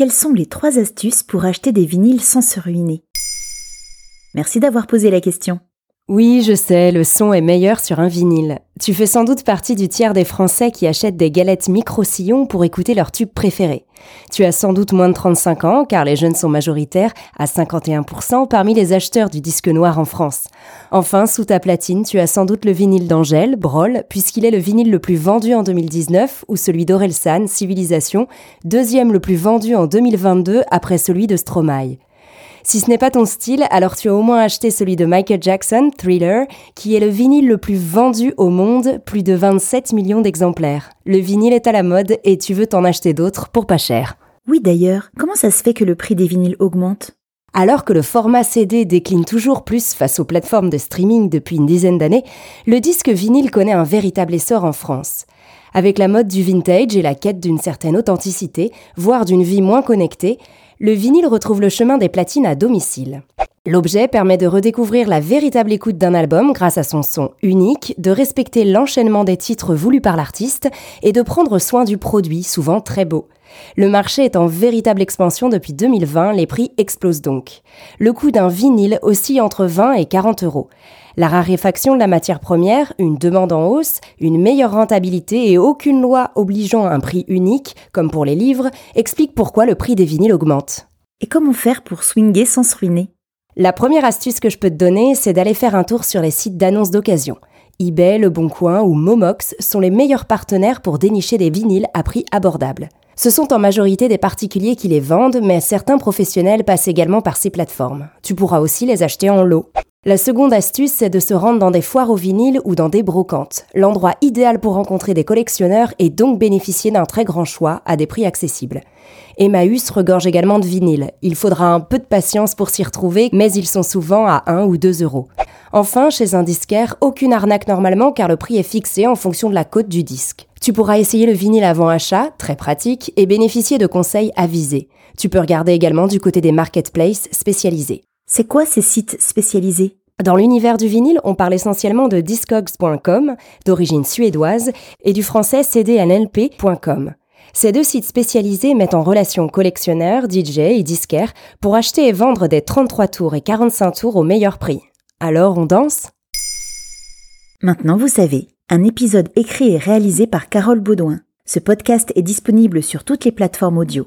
Quelles sont les trois astuces pour acheter des vinyles sans se ruiner? Merci d'avoir posé la question. Oui, je sais, le son est meilleur sur un vinyle. Tu fais sans doute partie du tiers des Français qui achètent des galettes micro-sillons pour écouter leur tube préféré. Tu as sans doute moins de 35 ans, car les jeunes sont majoritaires, à 51% parmi les acheteurs du disque noir en France. Enfin, sous ta platine, tu as sans doute le vinyle d'Angèle, Brol, puisqu'il est le vinyle le plus vendu en 2019, ou celui d'Orelsan, Civilisation, deuxième le plus vendu en 2022 après celui de Stromae. Si ce n'est pas ton style, alors tu as au moins acheté celui de Michael Jackson, Thriller, qui est le vinyle le plus vendu au monde, plus de 27 millions d'exemplaires. Le vinyle est à la mode et tu veux t'en acheter d'autres pour pas cher. Oui d'ailleurs, comment ça se fait que le prix des vinyles augmente? Alors que le format CD décline toujours plus face aux plateformes de streaming depuis une dizaine d'années, le disque vinyle connaît un véritable essor en France. Avec la mode du vintage et la quête d'une certaine authenticité, voire d'une vie moins connectée, le vinyle retrouve le chemin des platines à domicile. L'objet permet de redécouvrir la véritable écoute d'un album grâce à son son unique, de respecter l'enchaînement des titres voulus par l'artiste et de prendre soin du produit, souvent très beau. Le marché est en véritable expansion depuis 2020, les prix explosent donc. Le coût d'un vinyle oscille entre 20 et 40 euros. La raréfaction de la matière première, une demande en hausse, une meilleure rentabilité et aucune loi obligeant un prix unique, comme pour les livres, expliquent pourquoi le prix des vinyles augmente. Et comment faire pour swinger sans se ruiner? La première astuce que je peux te donner, c'est d'aller faire un tour sur les sites d'annonces d'occasion. eBay, Le Bon Coin ou Momox sont les meilleurs partenaires pour dénicher des vinyles à prix abordable. Ce sont en majorité des particuliers qui les vendent, mais certains professionnels passent également par ces plateformes. Tu pourras aussi les acheter en lot. La seconde astuce, c'est de se rendre dans des foires au vinyle ou dans des brocantes, l'endroit idéal pour rencontrer des collectionneurs et donc bénéficier d'un très grand choix à des prix accessibles. Emmaüs regorge également de vinyles. Il faudra un peu de patience pour s'y retrouver, mais ils sont souvent à 1 ou 2 euros. Enfin, chez un disquaire, aucune arnaque normalement car le prix est fixé en fonction de la cote du disque. Tu pourras essayer le vinyle avant achat, très pratique, et bénéficier de conseils avisés. Tu peux regarder également du côté des marketplaces spécialisés. C'est quoi ces sites spécialisés? Dans l'univers du vinyle, on parle essentiellement de discogs.com, d'origine suédoise, et du français cdnlp.com. Ces deux sites spécialisés mettent en relation collectionneurs, DJ et disquaires pour acheter et vendre des 33 tours et 45 tours au meilleur prix. Alors on danse? Maintenant vous savez, un épisode écrit et réalisé par Carole Baudouin. Ce podcast est disponible sur toutes les plateformes audio.